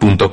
Mientras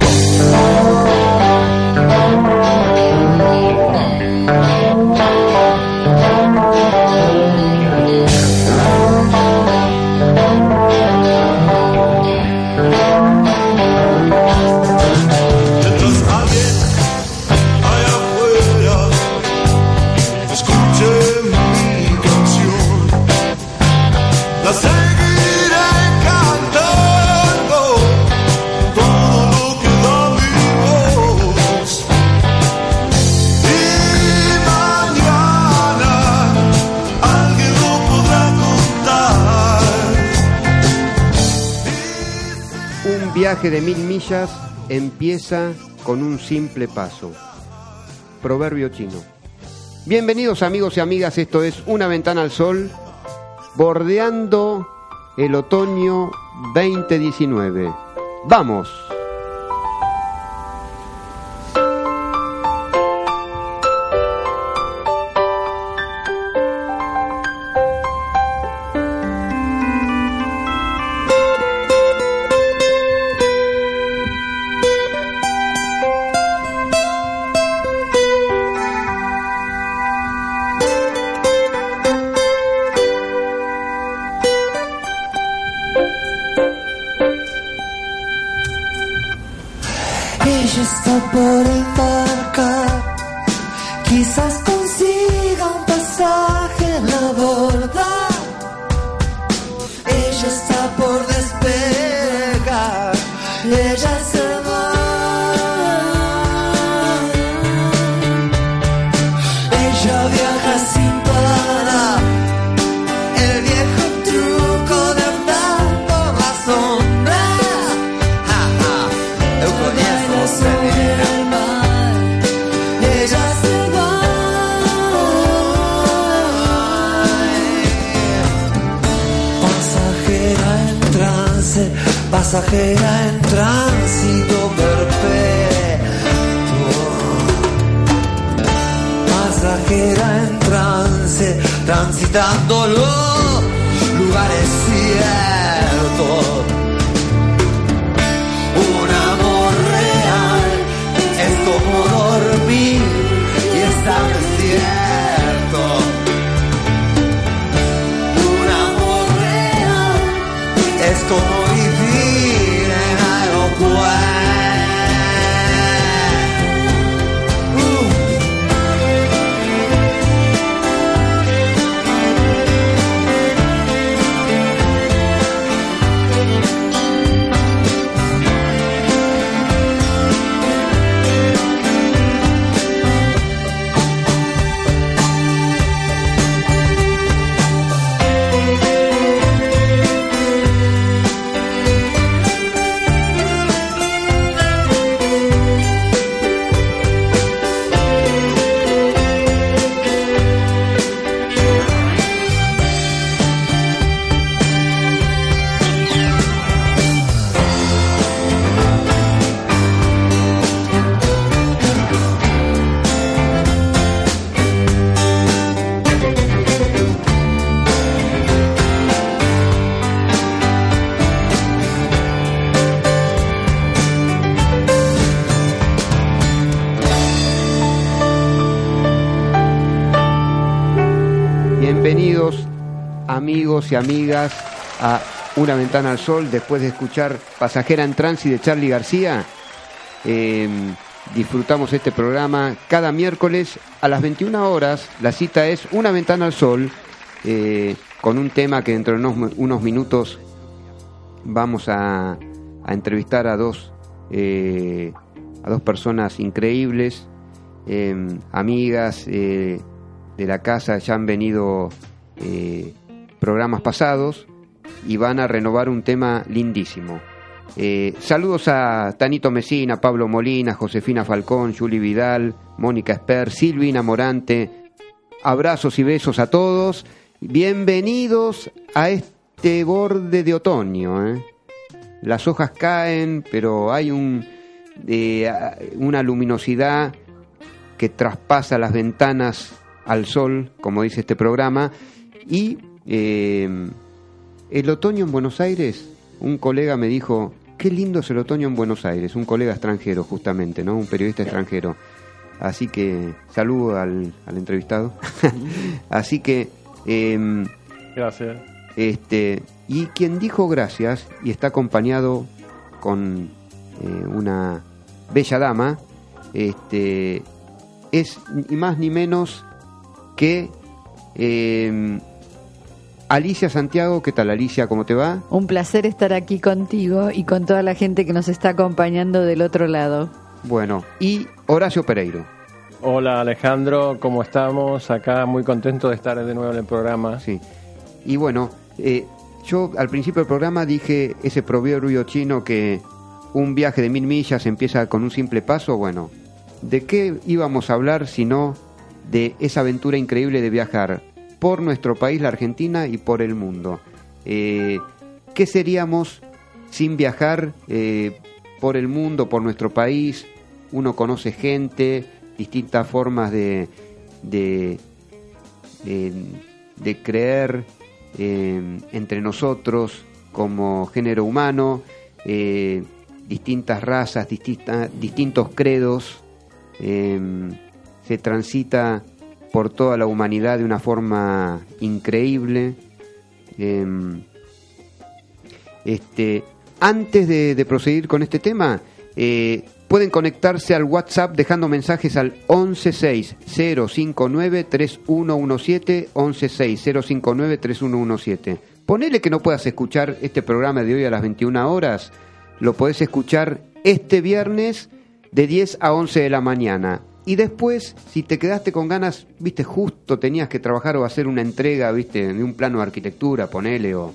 viaje de mil millas empieza con un simple paso. Proverbio chino. Bienvenidos amigos y amigas, esto es Una ventana al sol, bordeando el otoño 2019. ¡Vamos! Ella está por embarcar, quizás consiga un pasaje pasajera en tránsito perpetuo. Pasajera en trance, transitando amigos y amigas a Una ventana al sol después de escuchar Pasajera en Tránsito de Charlie García. Eh, disfrutamos este programa cada miércoles a las 21 horas. La cita es Una ventana al sol eh, con un tema que dentro de unos, unos minutos vamos a, a entrevistar a dos, eh, a dos personas increíbles, eh, amigas eh, de la casa, ya han venido programas pasados y van a renovar un tema lindísimo. Eh, saludos a Tanito Mesina, Pablo Molina, Josefina Falcón, Juli Vidal, Mónica Esper, Silvina Morante. Abrazos y besos a todos. Bienvenidos a este borde de otoño. ¿eh? Las hojas caen, pero hay un, eh, una luminosidad que traspasa las ventanas al sol, como dice este programa. Y eh, el otoño en Buenos Aires, un colega me dijo, qué lindo es el otoño en Buenos Aires, un colega extranjero justamente, ¿no? Un periodista extranjero. Así que saludo al, al entrevistado. Así que... em, Gracias. este, y quien dijo gracias y está acompañado con eh, una bella dama, este, es ni más ni menos que eh, Alicia Santiago. ¿Qué tal Alicia? ¿Cómo te va? Un placer estar aquí contigo y con toda la gente que nos está acompañando del otro lado. Bueno, y Horacio Pereiro. Hola Alejandro, ¿cómo estamos? Acá muy contento de estar de nuevo en el programa. Sí. Y bueno, eh, yo al principio del programa dije ese proverbio chino que un viaje de mil millas empieza con un simple paso. Bueno, ¿de qué íbamos a hablar si no de esa aventura increíble de viajar por nuestro país, la Argentina, y por el mundo? Eh, ¿Qué seríamos sin viajar eh, por el mundo, por nuestro país? Uno conoce gente, distintas formas de, de, de, creer eh, entre nosotros como género humano, distintas razas, distintos credos, se transita por toda la humanidad de una forma increíble. Eh, este, antes de, de proseguir con este tema, eh, pueden conectarse al WhatsApp dejando mensajes al 116-059-3117, 116-059-3117. Ponele que no puedas escuchar este programa de hoy a las 21 horas, lo podés escuchar este viernes de 10 a 11 de la mañana. Y después, si te quedaste con ganas, viste, justo tenías que trabajar o hacer una entrega, viste, de un plano de arquitectura, ponele, o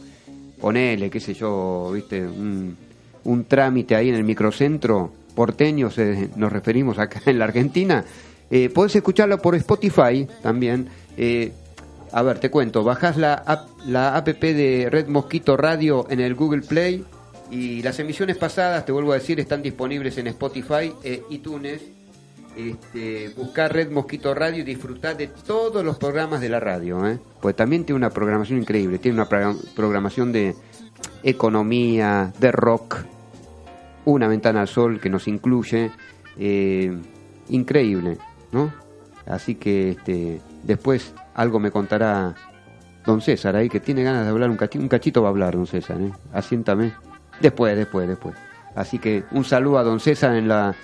ponele, qué sé yo, viste, un, un trámite ahí en el microcentro porteño, se- nos referimos acá en la Argentina, eh, podés escucharlo por Spotify también. Eh, a ver, te cuento, bajás la app, la app de Red Mosquito Radio en el Google Play y las emisiones pasadas, te vuelvo a decir, están disponibles en Spotify e iTunes. Este, buscar Red Mosquito Radio y disfrutar de todos los programas de la radio, ¿eh? pues también tiene una programación increíble, tiene una progra- programación de economía, de rock, una ventana al sol que nos incluye, eh, increíble, ¿no? Así que este, después algo me contará don César ahí, que tiene ganas de hablar, un cachito, un cachito va a hablar don César, ¿eh? Asiéntame. Después, después, después. Así que un saludo a don César en la...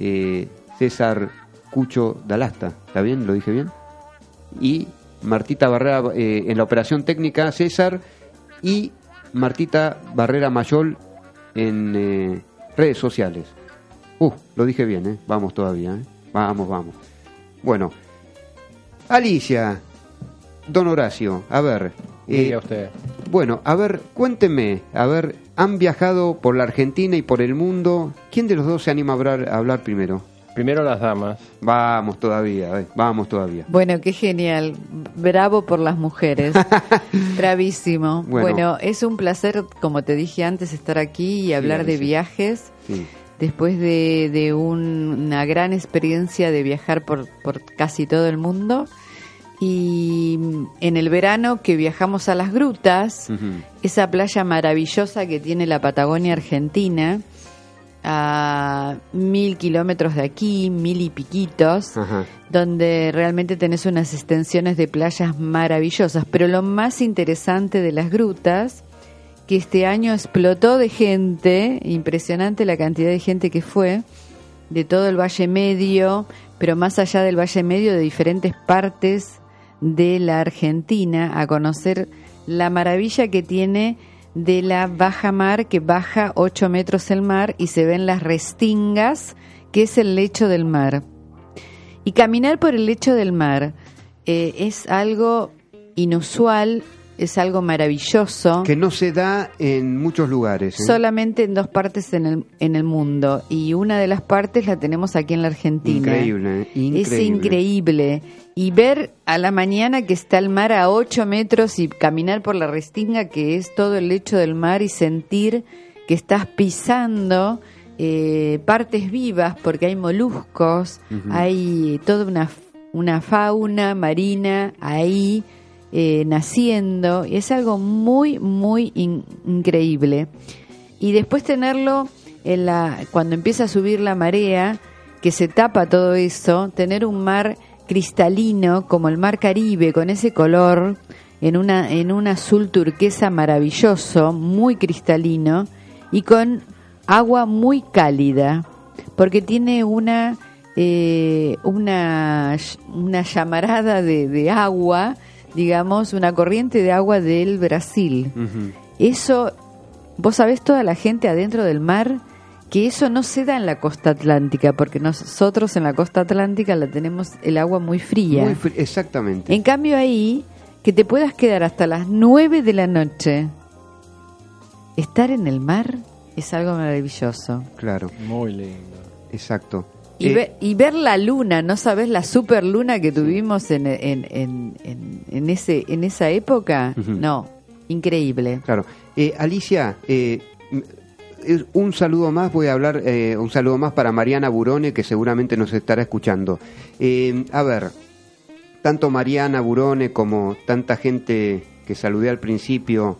eh, César Cucho Dalasta, ¿está bien? ¿Lo dije bien? Y Martita Barrera eh, en la operación técnica, César, y Martita Barrera Mayol en eh, redes sociales. Uh, lo dije bien, ¿eh? Vamos todavía, ¿eh? Vamos, vamos. Bueno, Alicia, don Horacio, a ver. eh, usted. bueno, a ver, cuénteme, a ver, han viajado por la Argentina y por el mundo. ¿Quién de los dos se anima a hablar, a hablar primero? Primero las damas. Vamos todavía, eh, vamos todavía. Bueno, qué genial. Bravo por las mujeres. Bravísimo. Bueno. Bueno. es un placer, como te dije antes, estar aquí y hablar de viajes. Sí. Después de, de un- una gran experiencia de viajar por, por casi todo el mundo. Y en el verano que viajamos a las grutas, esa playa maravillosa que tiene la Patagonia Argentina, a mil kilómetros de aquí, mil y piquitos, donde realmente tenés unas extensiones de playas maravillosas. Pero lo más interesante de las grutas, que este año explotó de gente, impresionante la cantidad de gente que fue, de todo el Valle Medio, pero más allá del Valle Medio, de diferentes partes de la Argentina, a conocer la maravilla que tiene de la baja mar, que baja 8 metros el mar y se ven las restingas, que es el lecho del mar. Y caminar por el lecho del mar eh, es algo inusual es algo maravilloso. Que no se da en muchos lugares. ¿eh? Solamente en dos partes en el, en el mundo. Y una de las partes la tenemos aquí en la Argentina. Increíble, ¿eh? increíble. Es increíble. Y ver a la mañana que está el mar a 8 metros y caminar por la restinga, que es todo el lecho del mar, y sentir que estás pisando eh, partes vivas, porque hay moluscos, hay toda una, una fauna marina ahí eh, naciendo, y es algo muy, muy in- increíble. Y después tenerlo en la, cuando empieza a subir la marea, que se tapa todo eso, tener un mar cristalino como el mar Caribe, con ese color, en, una, en un azul turquesa maravilloso, muy cristalino, y con agua muy cálida, porque tiene una, eh, una, una llamarada de agua, digamos, una corriente de agua del Brasil. Eso, vos sabés toda la gente adentro del mar que eso no se da en la costa atlántica, porque nosotros en la costa atlántica la tenemos el agua muy fría. Muy exactamente. En cambio ahí, que te puedas quedar hasta las 9 de la noche, estar en el mar es algo maravilloso. Claro, Muy lindo. exacto. Y, Eh, ver, y ver la luna, ¿no sabes la super luna que tuvimos en, en, en, en- ese, en esa época? No, increíble. Claro. Eh, Alicia, eh, eh, un saludo más, voy a hablar, eh, un saludo más para Mariana Burone, que seguramente nos estará escuchando. Eh, a ver, tanto Mariana Burone como tanta gente que saludé al principio,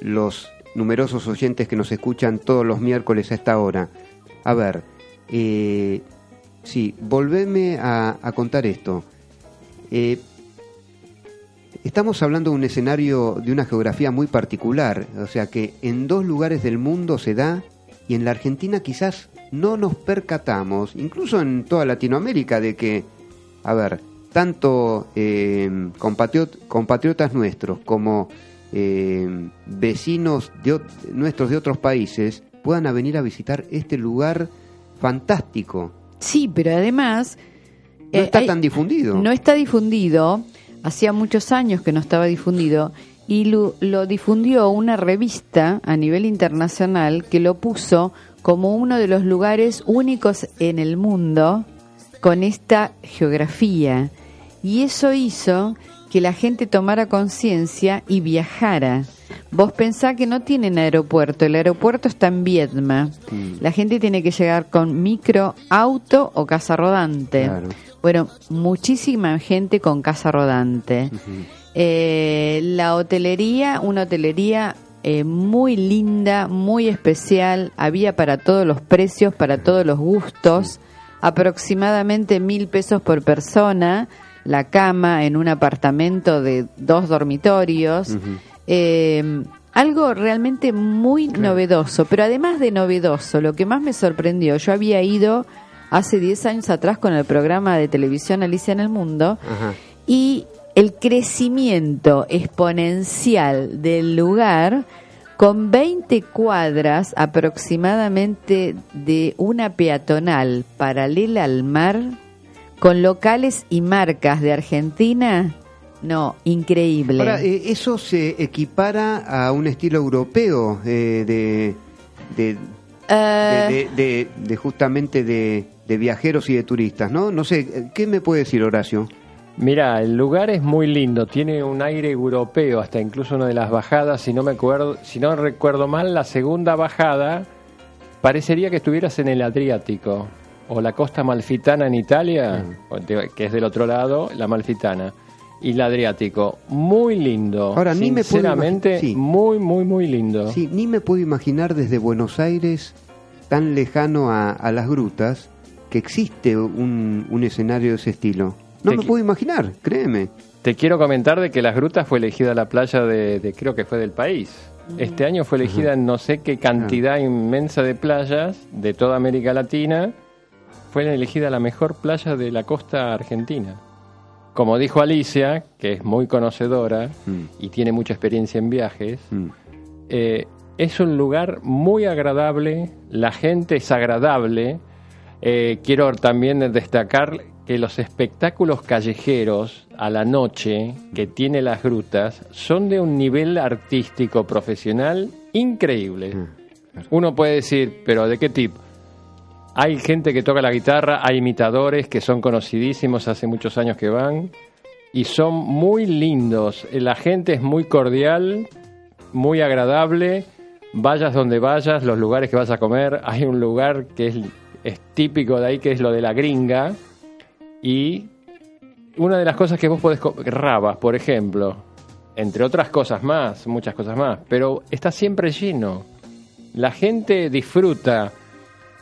los numerosos oyentes que nos escuchan todos los miércoles a esta hora. A ver, eh, sí, volveme a, contar esto. Eh, Estamos hablando de un escenario de una geografía muy particular, o sea que en dos lugares del mundo se da y en la Argentina quizás no nos percatamos, incluso en toda Latinoamérica, de que, a ver, tanto eh, compatriot- compatriotas nuestros como eh, vecinos de, nuestros de otros países puedan venir a visitar este lugar fantástico. Sí, pero además... No eh, está hay- tan difundido. No está difundido, hacía muchos años que no estaba difundido, y lo, lo difundió una revista a nivel internacional que lo puso como uno de los lugares únicos en el mundo con esta geografía. Y eso hizo que la gente tomara conciencia y viajara. Vos pensá que no tienen aeropuerto, el aeropuerto está en Viedma. Mm. La gente tiene que llegar con micro, auto o casa rodante. Claro. Bueno, muchísima gente con casa rodante. Eh, la hotelería, una hotelería eh, muy linda, muy especial, había para todos los precios, para todos los gustos, aproximadamente mil pesos por persona, la cama en un apartamento de dos dormitorios. Eh, algo realmente muy novedoso, pero además de novedoso, lo que más me sorprendió, yo había ido hace 10 años atrás con el programa de televisión Alicia en el Mundo Ajá. y el crecimiento exponencial del lugar con 20 cuadras aproximadamente de una peatonal paralela al mar, con locales y marcas de Argentina, no, increíble. Ahora, eh, eso se equipara a un estilo europeo eh, de, de, de, de- de- de justamente de, de viajeros y de turistas, ¿no? No sé, ¿qué me puede decir Horacio? Mira, el lugar es muy lindo, tiene un aire europeo, hasta incluso una de las bajadas, si no me acuerdo, si no recuerdo mal, la segunda bajada parecería que estuvieras en el Adriático o la costa malfitana en Italia, que es del otro lado, la malfitana y el Adriático, muy lindo. Ahora, ni me puedo sí. muy muy muy lindo. Sí, ni me puedo imaginar desde Buenos Aires, tan lejano a, a las grutas, que existe un, un escenario de ese estilo. No Te me puedo imaginar, créeme. Te quiero comentar de que Las Grutas fue elegida la playa de, de- creo que fue del país. Este año fue elegida en no sé qué cantidad inmensa de playas de toda América Latina. Fue elegida la mejor playa de la costa argentina. Como dijo Alicia, que es muy conocedora Mm. y tiene mucha experiencia en viajes, Mm. eh, es un lugar muy agradable, la gente es agradable. Eh, quiero también destacar que los espectáculos callejeros a la noche que tiene las grutas son de un nivel artístico profesional increíble. Uno puede decir, pero ¿de qué tipo? Hay gente que toca la guitarra, hay imitadores que son conocidísimos, hace muchos años que van, y son muy lindos. La gente es muy cordial, muy agradable. Vayas donde vayas, los lugares que vas a comer, hay un lugar que es, típico de ahí, que es lo de la gringa. Y una de las cosas que vos podés rabas, por ejemplo, entre otras cosas más, muchas cosas más, pero está siempre lleno. La gente disfruta,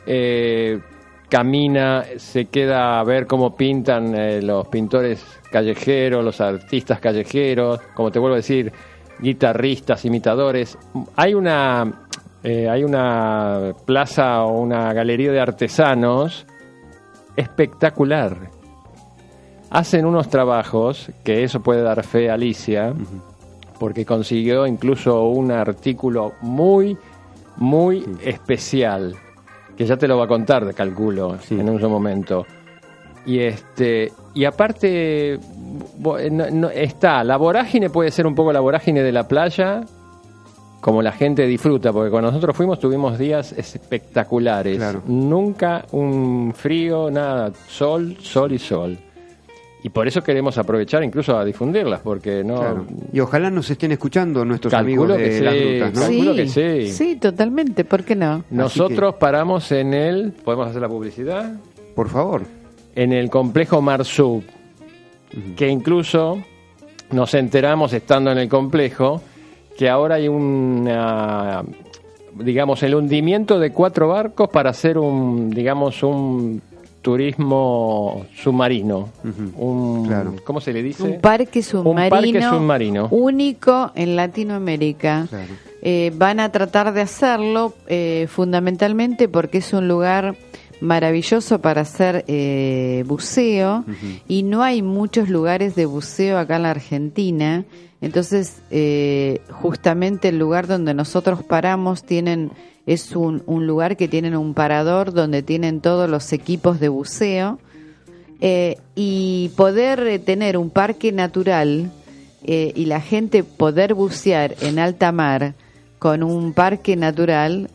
eh, camina, se queda a ver cómo pintan eh, los pintores callejeros, los artistas callejeros, como te vuelvo a decir, guitarristas, imitadores. Hay una, eh, hay una plaza o una galería de artesanos espectacular. Hacen unos trabajos, que eso puede dar fe a Alicia, porque consiguió incluso un artículo muy, muy especial, que ya te lo va a contar, calculo, en un momento. Y este y aparte no- no- está la vorágine puede ser un poco la vorágine de la playa como la gente disfruta porque cuando nosotros fuimos tuvimos días espectaculares Claro. nunca un frío nada sol sol y sol y por eso queremos aprovechar incluso a difundirlas porque no Claro. Y ojalá nos estén escuchando nuestros Calculo amigos de que las sí, grutas, ¿no? Calculo que sí. Sí, totalmente, ¿por qué no? nosotros paramos en el podemos hacer la publicidad Por favor. en el complejo Marsub, que incluso nos enteramos estando en el complejo que ahora hay una, digamos, el hundimiento de cuatro barcos para hacer un, digamos, un turismo submarino. un, Claro. ¿Cómo se le dice? Un parque submarino, parque submarino. único en Latinoamérica. Claro. Eh, van a tratar de hacerlo eh, fundamentalmente porque es un lugar maravilloso para hacer eh, buceo y no hay muchos lugares de buceo acá en la Argentina. Entonces, eh, justamente el lugar donde nosotros paramos tienen es un, un lugar que tienen un parador donde tienen todos los equipos de buceo eh, y poder eh, tener un parque natural eh, y la gente poder bucear en alta mar con un parque natural,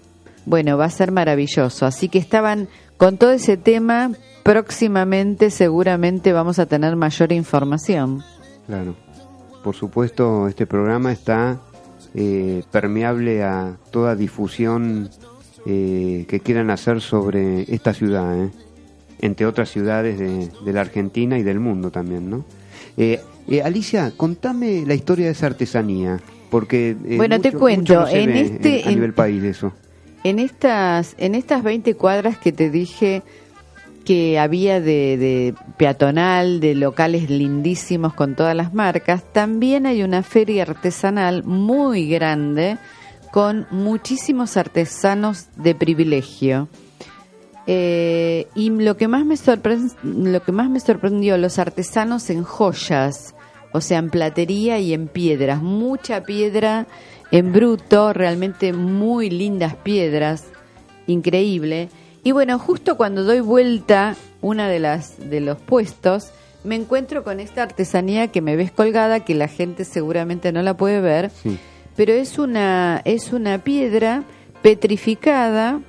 bueno, va a ser maravilloso. Así que estaban con todo ese tema, próximamente seguramente vamos a tener mayor información. Claro. Por supuesto, este programa está eh, permeable a toda difusión eh, que quieran hacer sobre esta ciudad, ¿eh? entre otras ciudades de, de la Argentina y del mundo también, ¿no? Eh, eh, Alicia, contame la historia de esa artesanía, porque Bueno, te cuento, en este- a nivel país eso. En estas, en estas 20 cuadras que te dije que había de, peatonal, de locales lindísimos con todas las marcas, también hay una feria artesanal muy grande con muchísimos artesanos de privilegio. Eh, y lo que más me lo que más me sorprendió los artesanos en joyas o sea en platería y en piedras mucha piedra en bruto realmente muy lindas piedras increíble y bueno justo cuando doy vuelta una de las de los puestos me encuentro con esta artesanía que me ves colgada que la gente seguramente no la puede ver Sí. pero es una es una piedra petrificada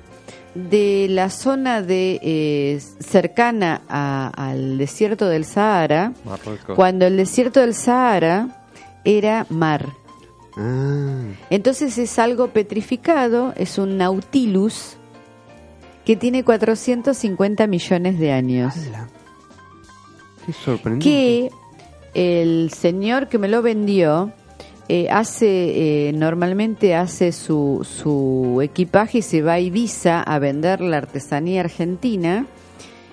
de la zona de eh, cercana a- al desierto del Sahara, Marruecos. cuando el desierto del Sahara era mar. Ah, Entonces es algo petrificado, es un nautilus que tiene 450 millones de años. qué sorprendente. que el señor que me lo vendió eh, hace eh, normalmente hace su, su equipaje y se va a Ibiza a vender la artesanía argentina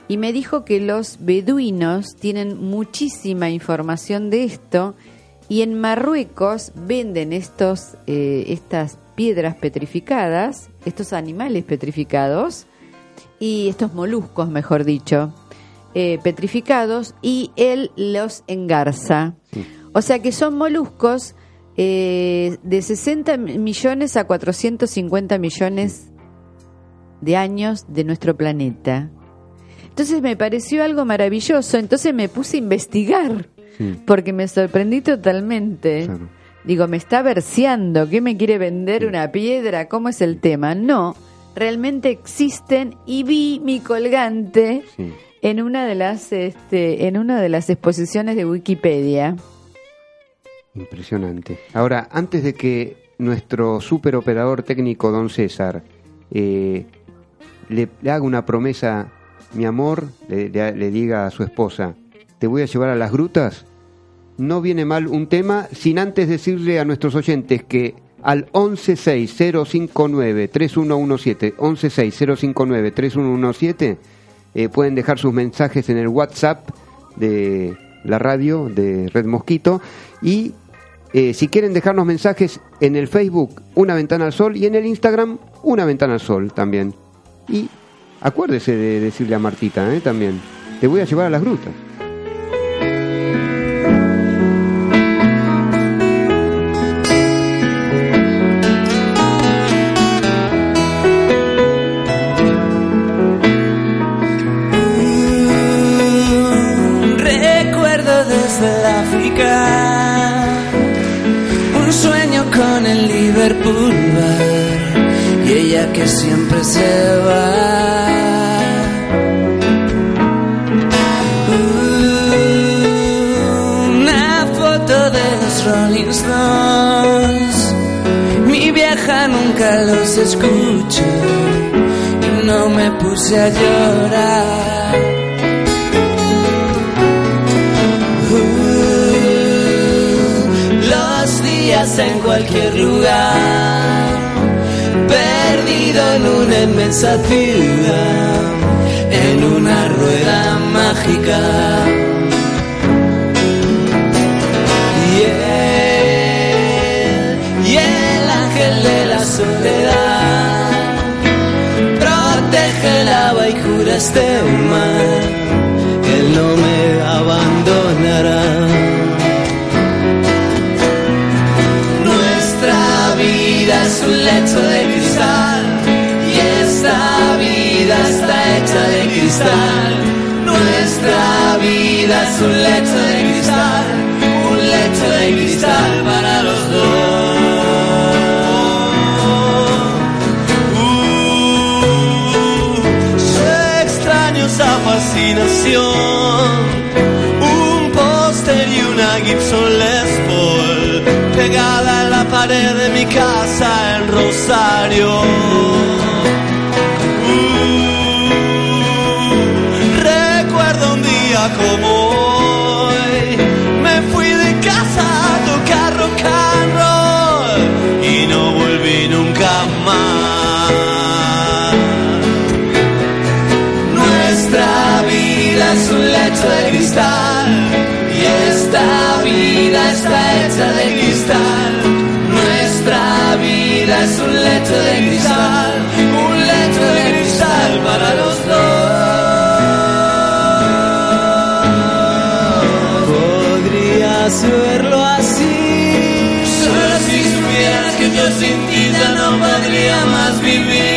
y me dijo que los beduinos tienen muchísima información de esto y en Marruecos venden estos eh, estas piedras petrificadas, estos animales petrificados y estos moluscos, mejor dicho, eh, petrificados y él los engarza. O sea que son moluscos eh, de 60 millones a 450 millones de años de nuestro planeta. Entonces me pareció algo maravilloso, entonces me puse a investigar, Sí. porque me sorprendí totalmente. Claro. Digo, me está verseando, ¿qué me quiere vender una piedra? ¿Cómo es el tema? No, realmente existen y vi mi colgante Sí. en una de las este, en una de las exposiciones de Wikipedia. Impresionante. Ahora, antes de que nuestro superoperador técnico, don César, eh, le, le haga una promesa, mi amor, le, le- le diga a su esposa, te voy a llevar a las grutas, no viene mal un tema sin antes decirle a nuestros oyentes que al 116059-3117, 116059-3117, eh, pueden dejar sus mensajes en el WhatsApp de la radio de Red Mosquito y eh, si quieren dejarnos mensajes en el Facebook Una Ventana al Sol y en el Instagram Una Ventana al Sol también. Y acuérdese de decirle a Martita ¿eh? también, te voy a llevar a las grutas. Y ella que siempre se va. Una foto de los Rolling Stones, mi vieja nunca los escuchó y no me puse a llorar. En cualquier lugar, perdido en una inmensa ciudad, en una rueda mágica. Y él, y el ángel de la soledad, protege el agua y cura este mar, él no me abandonará. Un lecho de cristal y esta vida está hecha de cristal. Nuestra vida es un lecho de cristal, un lecho de cristal para los dos. Esa fascinación, un póster y una Gibson Les Paul pegada en la pared de mi casa Uh, recuerdo un día como hoy, me fui de casa a tocar rock and roll y no volví nunca más. Nuestra vida es un lecho de cristal y esta vida está hecha de cristal. Es un lecho de cristal, un lecho de cristal para los dos. Podrías verlo así, solo si supieras que yo sin ti ya no podría más vivir.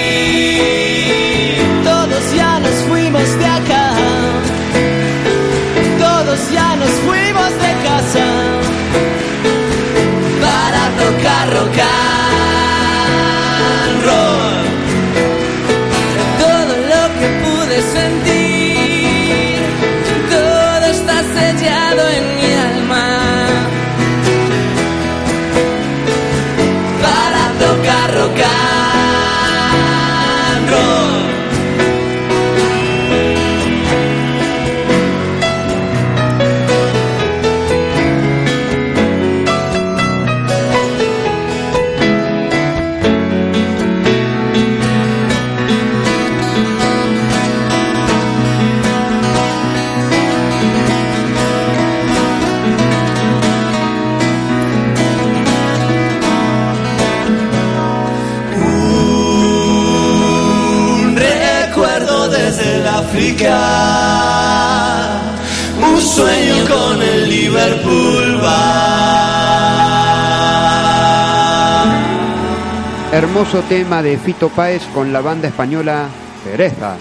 Hermoso tema de Fito Páez con la banda española Pereza.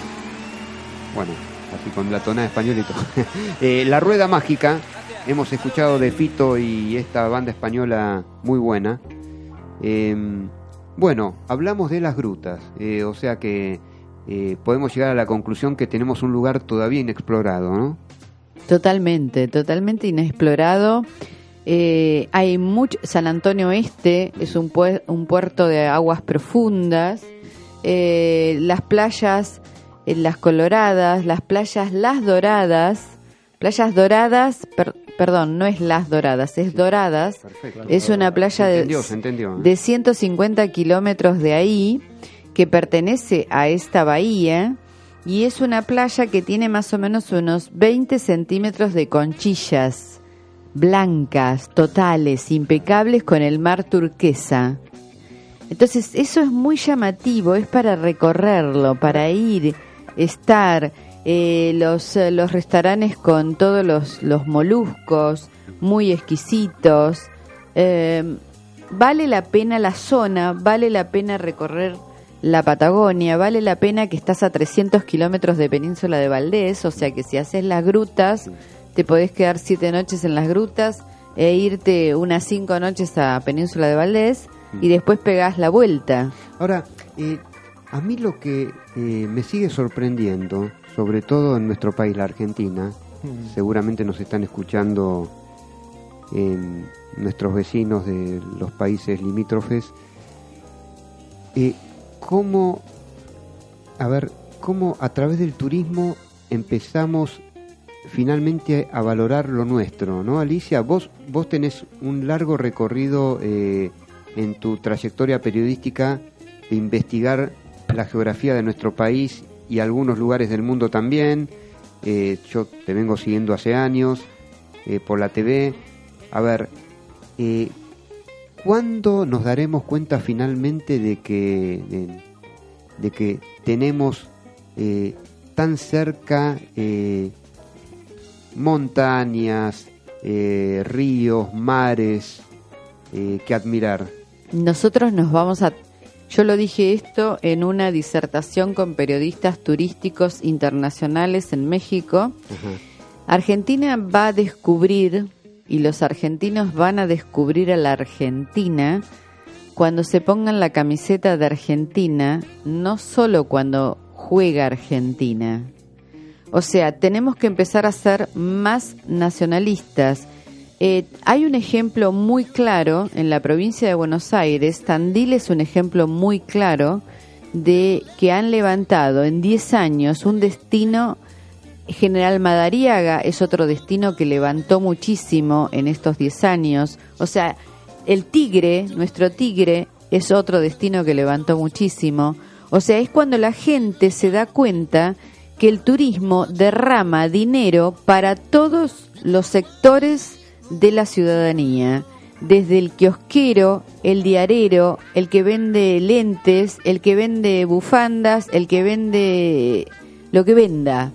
Bueno, así con la tonada todo. Eh, la Rueda Mágica, hemos escuchado de Fito y esta banda española muy buena. Eh, bueno, hablamos de las grutas, eh, o sea que eh, podemos llegar a la conclusión que tenemos un lugar todavía inexplorado, ¿no? Totalmente, totalmente inexplorado. Eh, hay mucho. San Antonio Este es un, un puerto de aguas profundas. Eh, las playas, eh, las coloradas, las playas las doradas. Playas doradas, per- perdón, no es las doradas, es doradas. Perfecto. Es una playa Se de, entendió, se entendió. ¿eh? de 150 kilómetros de ahí que pertenece a esta bahía y es una playa que tiene más o menos unos 20 centímetros de conchillas blancas, totales, impecables con el mar turquesa. Entonces eso es muy llamativo, es para recorrerlo, para ir, estar, eh, los, eh, los restaurantes con todos los, los moluscos, muy exquisitos. Eh, vale la pena la zona, vale la pena recorrer la Patagonia, vale la pena que estás a 300 kilómetros de Península de Valdés, o sea que si haces las grutas, te podés quedar siete noches en las grutas e irte unas cinco noches a Península de Valdés y después pegás la vuelta. Ahora, eh, a mí lo que eh, me sigue sorprendiendo, sobre todo en nuestro país, la Argentina, seguramente nos están escuchando en nuestros vecinos de los países limítrofes, eh, cómo, a ver, cómo a través del turismo empezamos finalmente a valorar lo nuestro, ¿no, Alicia? Vos, vos tenés un largo recorrido eh, en tu trayectoria periodística de investigar la geografía de nuestro país y algunos lugares del mundo también. Eh, yo te vengo siguiendo hace años eh, por la TV. A ver, ¿cuándo nos daremos cuenta finalmente de que, de, que tenemos tan cerca eh, montañas, eh, ríos, mares eh, que admirar? Nosotros nos vamos a... Yo lo dije esto en una disertación con periodistas turísticos internacionales en México. Argentina va a descubrir, y los argentinos van a descubrir a la Argentina cuando se pongan la camiseta de Argentina, no solo cuando juega Argentina. O sea, tenemos que empezar a ser más nacionalistas. Eh, hay un ejemplo muy claro en la provincia de Buenos Aires, Tandil es un ejemplo muy claro de que han levantado en 10 años un destino General Madariaga es otro destino que levantó muchísimo en estos 10 años. O sea, el Tigre, nuestro Tigre, es otro destino que levantó muchísimo. O sea, es cuando la gente se da cuenta que el turismo derrama dinero para todos los sectores de la ciudadanía. Desde el kiosquero, el diarero, el que vende lentes, el que vende bufandas, el que vende lo que venda.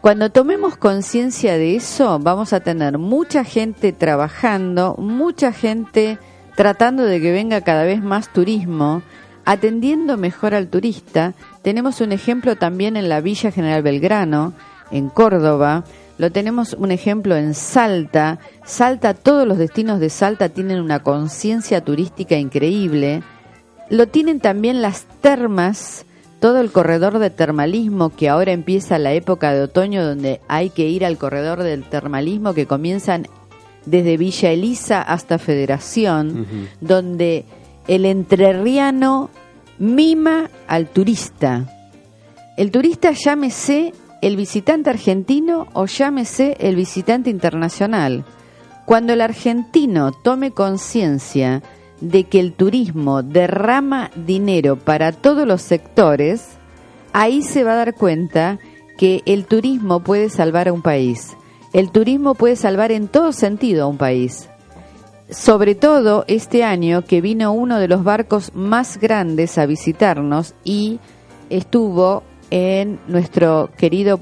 Cuando tomemos conciencia de eso, vamos a tener mucha gente trabajando, mucha gente tratando de que venga cada vez más turismo, atendiendo mejor al turista. Tenemos un ejemplo también en la Villa General Belgrano, en Córdoba. Lo tenemos un ejemplo en Salta. Salta, todos los destinos de Salta tienen una conciencia turística increíble. Lo tienen también las termas, todo el corredor de termalismo que ahora empieza la época de otoño donde hay que ir al corredor del termalismo que comienzan desde Villa Elisa hasta Federación, donde el entrerriano mima al turista. El turista llámese el visitante argentino o llámese el visitante internacional. Cuando el argentino tome conciencia de que el turismo derrama dinero para todos los sectores, ahí se va a dar cuenta que el turismo puede salvar a un país. El turismo puede salvar en todo sentido a un país. Sobre todo este año que vino uno de los barcos más grandes a visitarnos y estuvo en nuestro querido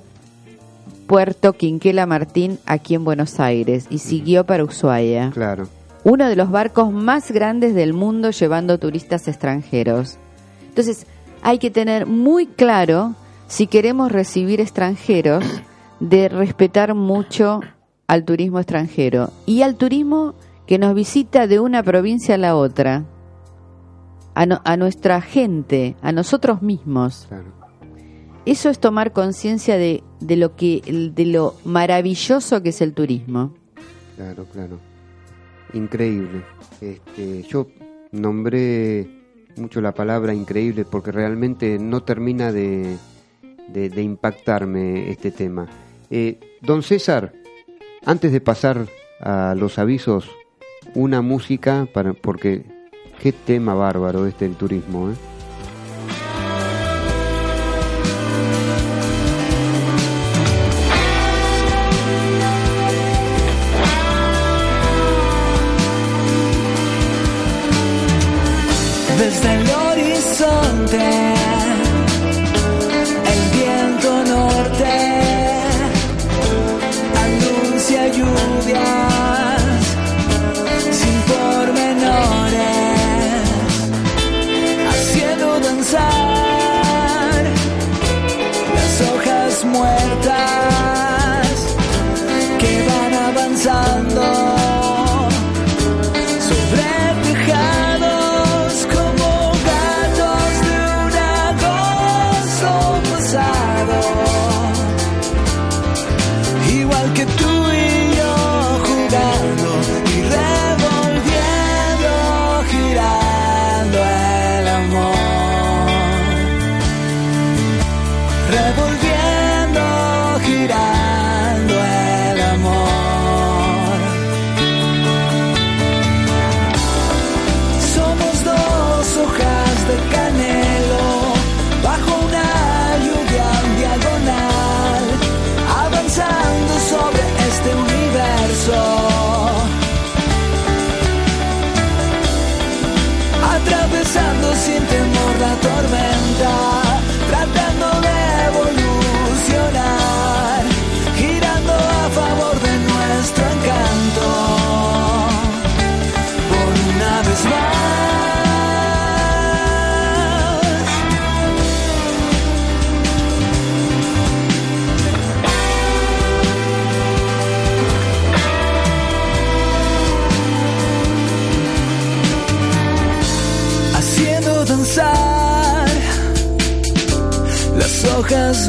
puerto Quinquela Martín aquí en Buenos Aires y siguió para Ushuaia Claro. uno de los barcos más grandes del mundo llevando turistas extranjeros. Entonces, hay que tener muy claro si queremos recibir extranjeros, de respetar mucho al turismo extranjero y al turismo que nos visita de una provincia a la otra, a, no- a nuestra gente, a nosotros mismos. Claro. Eso es tomar conciencia de, de lo que de lo maravilloso que es el turismo. Claro, claro. Increíble. Este, yo nombré mucho la palabra increíble porque realmente no termina de, de- de impactarme este tema. Eh, don César, antes de pasar a los avisos, una música para porque qué tema bárbaro este del turismo, ¿eh?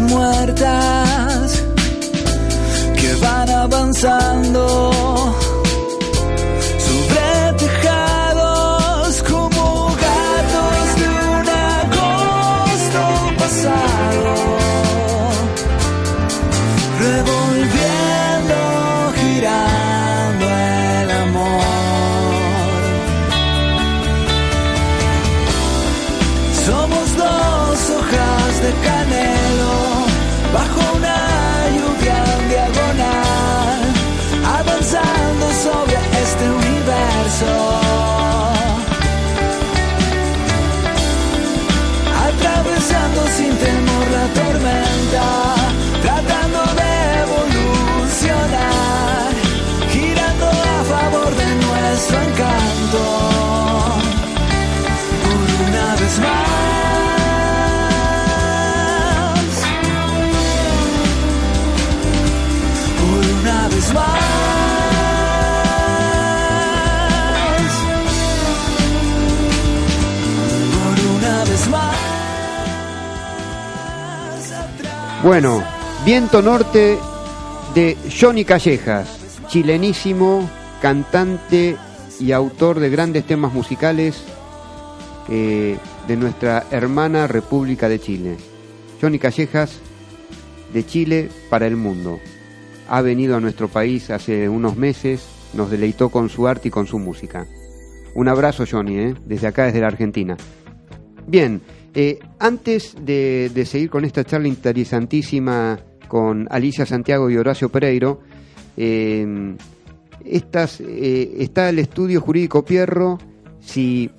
Muertas que van avanzando Bueno, Viento Norte de Johnny Callejas, chilenísimo, cantante y autor de grandes temas musicales eh, de nuestra hermana República de Chile. Johnny Callejas, de Chile para el mundo. Ha venido a nuestro país hace unos meses, nos deleitó con su arte y con su música. Un abrazo, Johnny, ¿eh? desde acá, desde la Argentina. Bien, eh, antes de, seguir con esta charla interesantísima con Alicia Santiago y Horacio Pereiro, eh, estas, eh, está el estudio jurídico Pierro. Si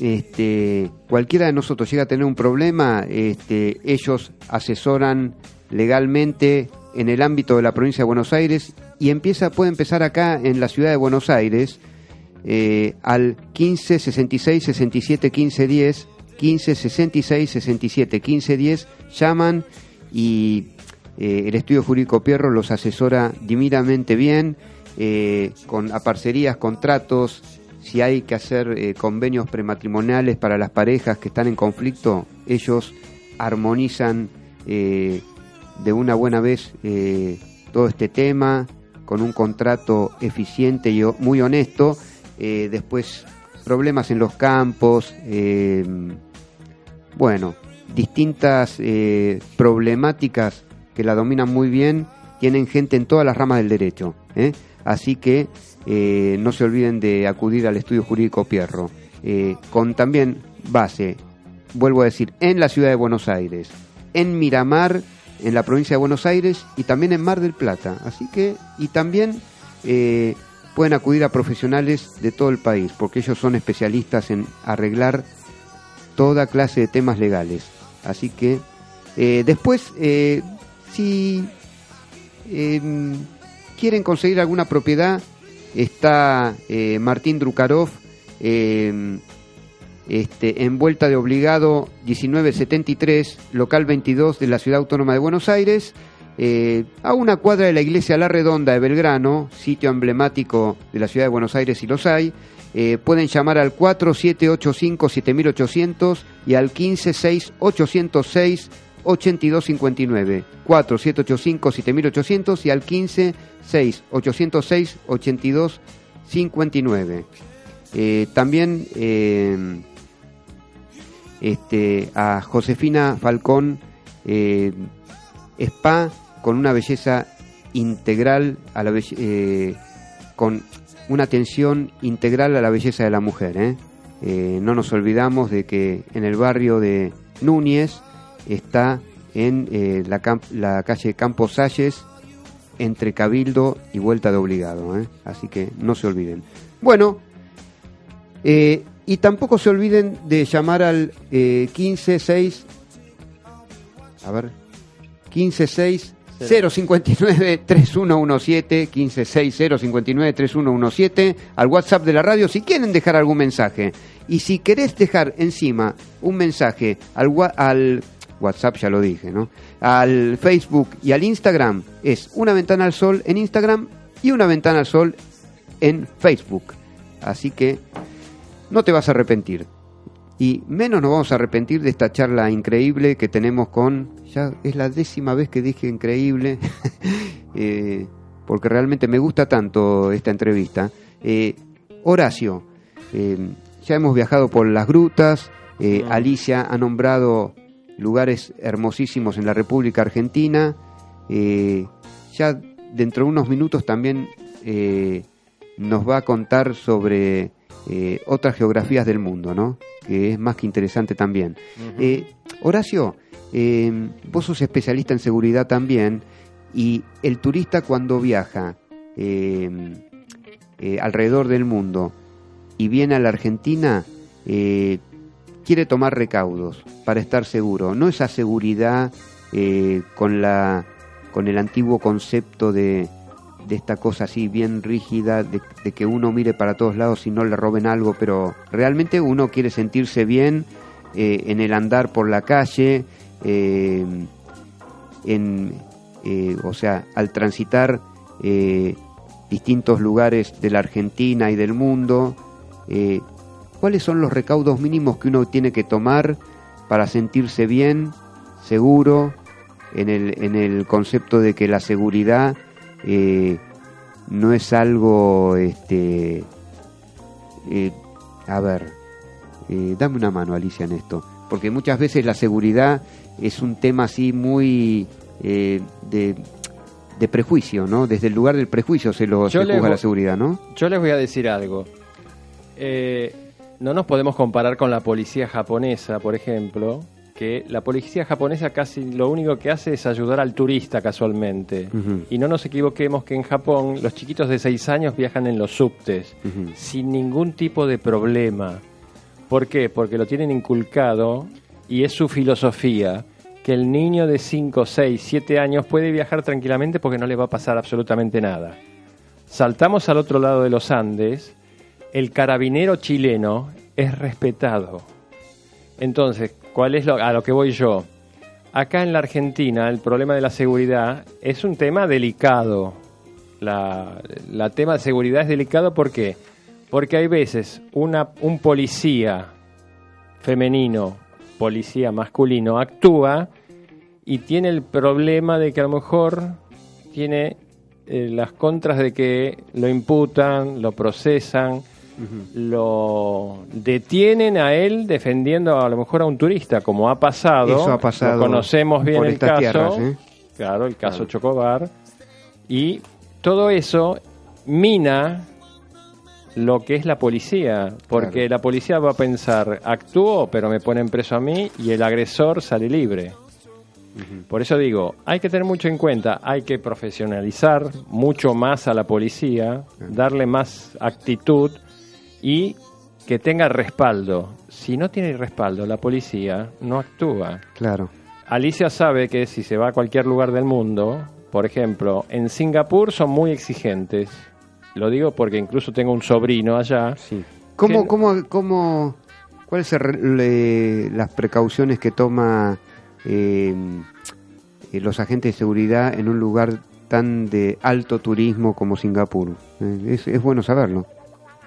este, cualquiera de nosotros llega a tener un problema, este, ellos asesoran legalmente en el ámbito de la provincia de Buenos Aires y empieza, puede empezar acá en la ciudad de Buenos Aires eh, al 15 66 67 15 10 15 66 67 15 10. Llaman y eh, el estudio jurídico Pierro los asesora divinamente bien, eh, con aparcerías, contratos, si hay que hacer eh, convenios prematrimoniales para las parejas que están en conflicto, ellos armonizan de una buena vez todo este tema con un contrato eficiente y muy honesto. Después, problemas en los campos, bueno, distintas eh, problemáticas que la dominan muy bien, tienen gente en todas las ramas del derecho. ¿eh? Así que eh, no se olviden de acudir al estudio jurídico Pierro, eh, con también base, vuelvo a decir, en la ciudad de Buenos Aires, en Miramar, en la provincia de Buenos Aires y también en Mar del Plata. Así que, y también pueden acudir a profesionales de todo el país, porque ellos son especialistas en arreglar toda clase de temas legales. Así que eh, después, eh, si eh, quieren conseguir alguna propiedad, está eh, Martín Drukarov eh, este, en Vuelta de Obligado 1973, local 22 de la Ciudad Autónoma de Buenos Aires, a una cuadra de la iglesia La Redonda de Belgrano, sitio emblemático de la Ciudad de Buenos Aires si los hay. Eh, pueden llamar al 4785-7800 y al 156-806. 8259 4785-7800 y al 15-6-806-8259. Eh, también eh, este, a Josefina Falcón eh, Spa con una belleza integral a la eh, con una atención integral a la belleza de la mujer. ¿eh? Eh, no nos olvidamos de que en el barrio de Núñez está en eh, la, calle Campos Salles entre Cabildo y Vuelta de Obligado. Así que no se olviden. Bueno, y tampoco se olviden de llamar al eh, 156 a ver 156 059 3117 156 059 3117 al WhatsApp de la radio si quieren dejar algún mensaje y si querés dejar encima un mensaje al, al WhatsApp ya lo dije, ¿no? Al Facebook y al Instagram es una ventana al sol en Instagram y una ventana al sol en Facebook. Así que no te vas a arrepentir. Y menos nos vamos a arrepentir de esta charla increíble que tenemos con, ya es la décima vez que dije increíble, eh, porque realmente me gusta tanto esta entrevista. Eh, Horacio, eh, ya hemos viajado por las grutas, Alicia ha nombrado lugares hermosísimos en la República Argentina, ya dentro de unos minutos también nos va a contar sobre eh, otras geografías del mundo, ¿no? Que es más que interesante también. Eh, Horacio, eh, vos sos especialista en seguridad también y el turista cuando viaja alrededor del mundo y viene a la Argentina, quiere tomar recaudos para estar seguro. No esa seguridad con, la, con el antiguo concepto de, de esta cosa así bien rígida, de, que uno mire para todos lados y no le roben algo, pero realmente uno quiere sentirse bien eh, en el andar por la calle, eh, en, eh, o sea, al transitar distintos lugares de la Argentina y del mundo, ¿cuáles son los recaudos mínimos que uno tiene que tomar para sentirse bien, seguro, en el, en el concepto de que la seguridad eh, no es algo, este, eh, a ver, eh, dame una mano Alicia en esto, porque muchas veces la seguridad es un tema así muy eh, de, de prejuicio, ¿no? Desde el lugar del prejuicio se lo Yo se juzga la seguridad, ¿no? Yo les voy a decir algo. Eh, no nos podemos comparar con la policía japonesa, por ejemplo, que la policía japonesa casi lo único que hace es ayudar al turista casualmente. Y no nos equivoquemos que en Japón los chiquitos de 6 años viajan en los subtes sin ningún tipo de problema. ¿Por qué? Porque lo tienen inculcado y es su filosofía que el niño de 5, 6, 7 años puede viajar tranquilamente porque no le va a pasar absolutamente nada. Saltamos al otro lado de los Andes, el carabinero chileno es respetado. Entonces, ¿cuál es lo, a lo que voy yo? Acá en la Argentina el problema de la seguridad es un tema delicado. La, la tema de seguridad es delicado ¿por qué? Porque hay veces una, un policía femenino, policía masculino, actúa y tiene el problema de que a lo mejor tiene eh, las contras de que lo imputan, lo procesan, lo detienen a él defendiendo a lo mejor a un turista, como ha pasado. Eso ha pasado Lo conocemos bien por el caso. tierras, ¿eh? Claro, el caso Claro. Chocobar. Y todo eso mina lo que es la policía, porque Claro. la policía va a pensar, actuó, pero me ponen preso a mí y el agresor sale libre. Por eso digo, hay que tener mucho en cuenta, hay que profesionalizar mucho más a la policía, darle más actitud y que tenga respaldo. Si no tiene respaldo, la policía no actúa. Claro. Alicia sabe que si se va a cualquier lugar del mundo, por ejemplo, en Singapur son muy exigentes. Lo digo porque incluso tengo un sobrino allá. Sí. ¿Cómo, Que- cómo, cómo, ¿Cuáles son las precauciones que toma eh, eh, los agentes de seguridad en un lugar tan de alto turismo como Singapur? Eh, es, es bueno saberlo.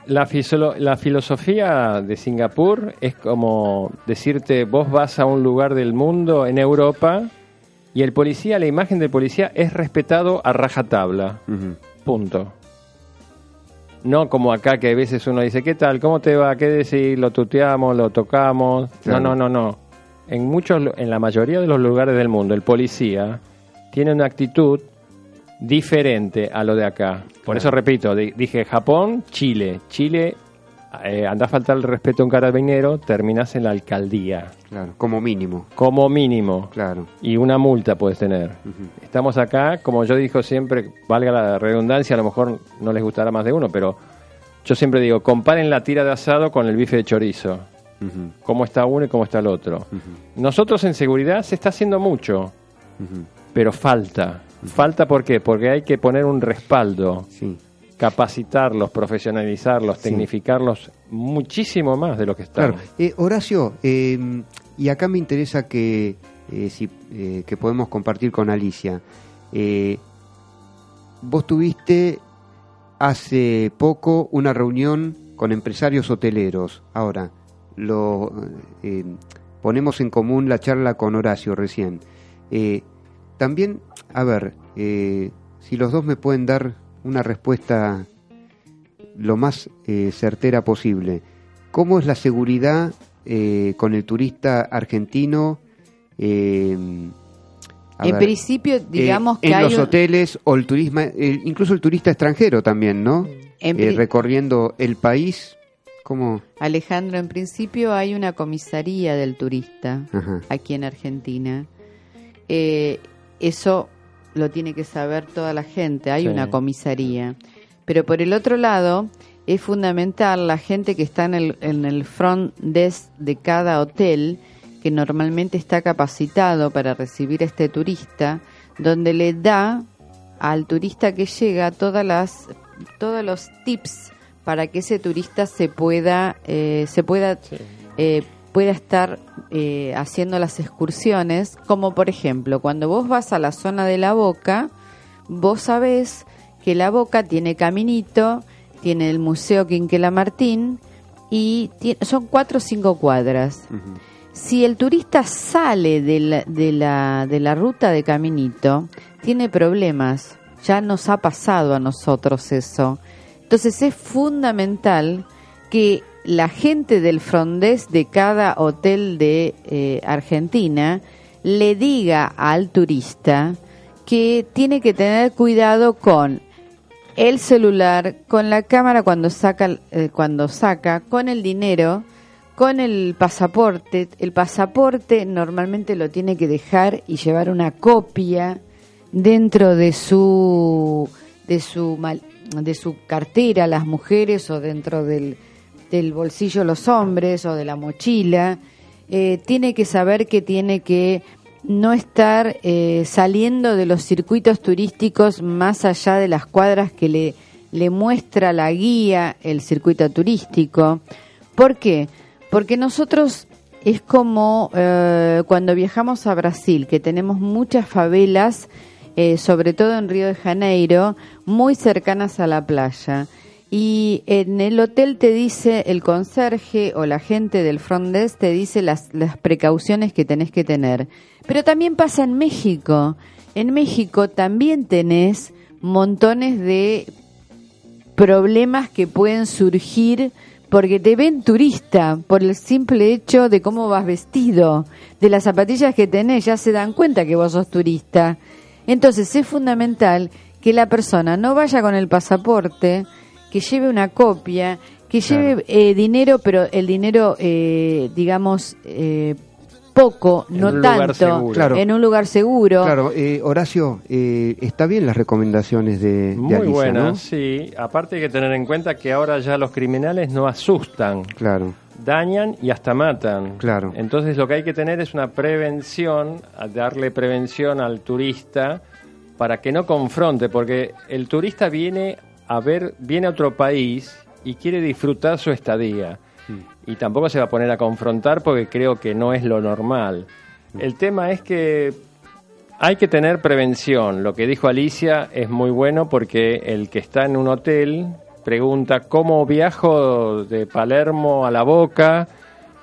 La, la filosofía de Singapur es como decirte, vos vas a un lugar del mundo en Europa y el policía, la imagen del policía es respetado a rajatabla. Punto. No como acá que a veces uno dice, ¿qué tal? ¿Cómo te va? ¿Qué decir? Lo tuteamos, lo tocamos. Claro. No, no, no, no. En muchos, en la mayoría de los lugares del mundo, el policía tiene una actitud diferente a lo de acá. Por eso repito, di- dije Japón, Chile. Chile, eh, anda a faltar el respeto a un carabinero, terminas en la alcaldía. Claro, como mínimo. Como mínimo. Claro. Y una multa puedes tener. Estamos acá, como yo digo siempre, valga la redundancia, a lo mejor no les gustará más de uno, pero yo siempre digo, comparen la tira de asado con el bife de chorizo. Ujú, Cómo está uno y cómo está el otro. Nosotros en seguridad se está haciendo mucho, ujú. pero falta. Falta ¿por qué? Porque hay que poner un respaldo, Sí. capacitarlos, profesionalizarlos, Sí. tecnificarlos muchísimo más de lo que están. Claro. Eh, Horacio, eh, y acá me interesa que, eh, si, eh, que podemos compartir con Alicia. Eh, vos tuviste hace poco una reunión con empresarios hoteleros. Ahora, lo eh, ponemos en común la charla con Horacio recién. También, a ver, eh, si los dos me pueden dar una respuesta lo más eh, certera posible. ¿Cómo es la seguridad eh, con el turista argentino? a En ver, principio, eh, digamos que en hay los un- hoteles o el turismo, eh, incluso el turista extranjero también, ¿no? En Eh, recorriendo el país, ¿cómo? Alejandro, en principio hay una comisaría del turista Ajá. aquí en Argentina. Eh, eso lo tiene que saber toda la gente, hay Sí. una comisaría. Pero por el otro lado, es fundamental la gente que está en el, en el front desk de cada hotel, que normalmente está capacitado para recibir a este turista, donde le da al turista que llega todas las todos los tips para que ese turista se pueda eh, se pueda eh, pueda estar eh, haciendo las excursiones como por ejemplo cuando vos vas a la zona de la boca vos sabés que la boca tiene caminito tiene el museo Quinquela Martín y ti- son cuatro o cinco cuadras si el turista sale de la, de la, de la ruta de caminito, tiene problemas. Ya nos ha pasado a nosotros eso. Entonces es fundamental que la gente del frondés de cada hotel de eh, Argentina le diga al turista que tiene que tener cuidado con el celular, con la cámara cuando saca, eh, cuando saca, con el dinero, con el pasaporte. El pasaporte normalmente lo tiene que dejar y llevar una copia dentro de su de su de su cartera las mujeres o dentro del, del bolsillo los hombres o de la mochila. Eh, tiene que saber que tiene que no estar eh, saliendo de los circuitos turísticos más allá de las cuadras que le, le muestra la guía el circuito turístico. ¿Por qué? Porque nosotros es como eh, cuando viajamos a Brasil, que tenemos muchas favelas, sobre todo en Río de Janeiro, muy cercanas a la playa. Y en el hotel te dice el conserje o la gente del front desk te dice las, las precauciones que tenés que tener. Pero también pasa en México. En México también tenés montones de problemas que pueden surgir porque te ven turista por el simple hecho de cómo vas vestido, de las zapatillas que tenés, ya se dan cuenta que vos sos turista. Entonces es fundamental que la persona no vaya con el pasaporte, que lleve una copia, que lleve eh, dinero, pero el dinero, eh, digamos, eh, poco, En no un lugar tanto, seguro. Claro. en un lugar seguro. Claro, eh, Horacio, eh, está bien las recomendaciones de, de Muy Alicia, buena, ¿no? sí. Aparte hay que tener en cuenta que ahora ya los criminales no asustan, Claro, dañan y hasta matan. Claro. Entonces lo que hay que tener es una prevención, a darle prevención al turista para que no confronte, porque el turista viene a ver, viene a otro país y quiere disfrutar su estadía. Y tampoco se va a poner a confrontar porque creo que no es lo normal. El tema es que hay que tener prevención. Lo que dijo Alicia es muy bueno porque el que está en un hotel pregunta cómo viajo de Palermo a La Boca,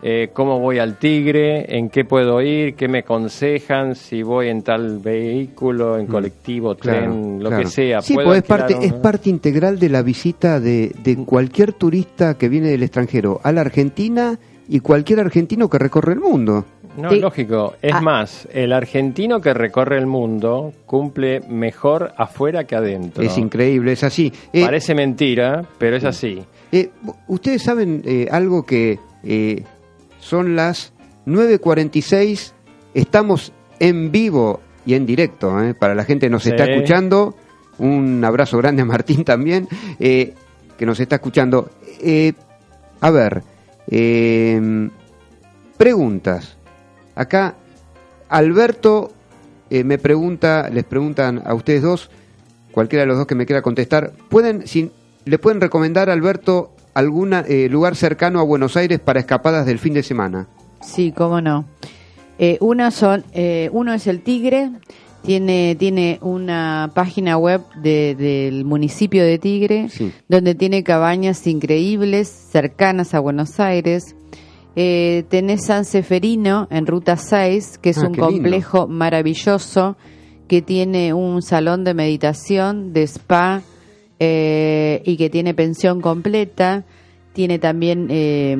eh, cómo voy al Tigre, en qué puedo ir, qué me aconsejan, si voy en tal vehículo, en colectivo, Mm. claro. tren, lo claro. que sea. Sí, ¿Puedo pues es parte, es un- parte integral de la visita de, de cualquier turista que viene del extranjero a la Argentina y cualquier argentino que recorre el mundo. No, Sí. lógico. Es Ah. más, el argentino que recorre el mundo cumple mejor afuera que adentro. Es increíble, es así. Eh, Parece mentira, pero es así. Eh, Ustedes saben eh, algo que eh, son las 9.46, estamos en vivo y en directo, eh, para la gente que nos Sí. está escuchando, un abrazo grande a Martín también, eh, que nos está escuchando. Eh, a ver, preguntas. Acá Alberto me pregunta, les preguntan a ustedes dos, cualquiera de los dos que me quiera contestar, pueden, si, le pueden recomendar a Alberto algún lugar cercano a Buenos Aires para escapadas del fin de semana. Sí, cómo no. Eh, uno, son, eh, uno es el Tigre, tiene, tiene una página web de- del municipio de Tigre, Sí. donde tiene cabañas increíbles, cercanas a Buenos Aires. Eh, tenés San Seferino en Ruta 6, que es Ah, un lindo. complejo maravilloso, que tiene un salón de meditación, de spa, eh, y que tiene pensión completa. Tiene también, eh,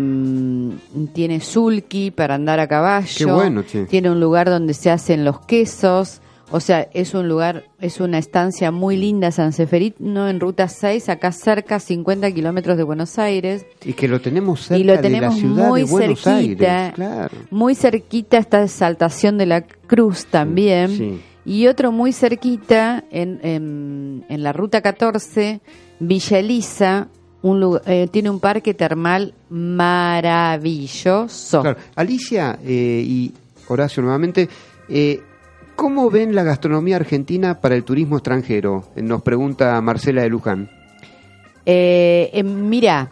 tiene sulky para andar a caballo. Qué bueno, che. Tiene un lugar donde se hacen los quesos. O sea, es un lugar, es una estancia muy linda San Seferino en Ruta 6, acá cerca, 50 kilómetros de Buenos Aires. Y que lo tenemos cerca Y lo de la tenemos ciudad muy de Buenos cerquita. Aires. Claro. Muy cerquita está Exaltación de la Cruz también. Sí. Y otro muy cerquita, en, en, en la Ruta 14, Villa Elisa, un lugar- eh, tiene un parque termal maravilloso. Claro. Alicia eh, y Horacio nuevamente, eh, ¿cómo ven la gastronomía argentina para el turismo extranjero? Nos pregunta Marcela de Luján. Eh, mira,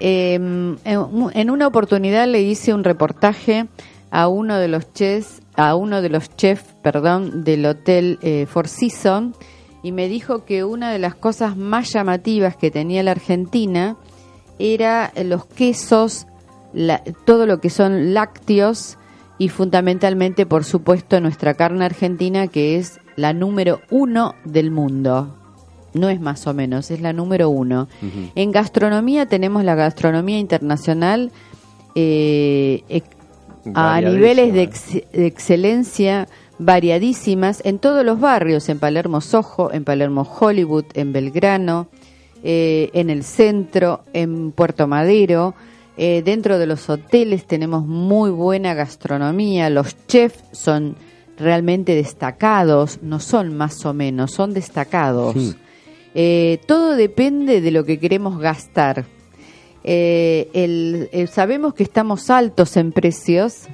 eh, en, en una oportunidad le hice un reportaje a uno de los chefs, a uno de los chefs, perdón, del hotel eh, Four Seasons y me dijo que una de las cosas más llamativas que tenía la Argentina era los quesos, la- todo lo que son lácteos y fundamentalmente, por supuesto, nuestra carne argentina que es la número uno del mundo. No es más o menos, es la número uno. En gastronomía tenemos la gastronomía internacional eh, ex- a niveles de, ex- de excelencia variadísimas en todos los barrios, en Palermo Soho, en Palermo Hollywood, en Belgrano, eh, en el centro, en Puerto Madero. Eh, dentro de los hoteles tenemos muy buena gastronomía, los chefs son realmente destacados, no son más o menos, son destacados. Sí. Eh, todo depende de lo que queremos gastar. Eh, el- el- sabemos que estamos altos en precios,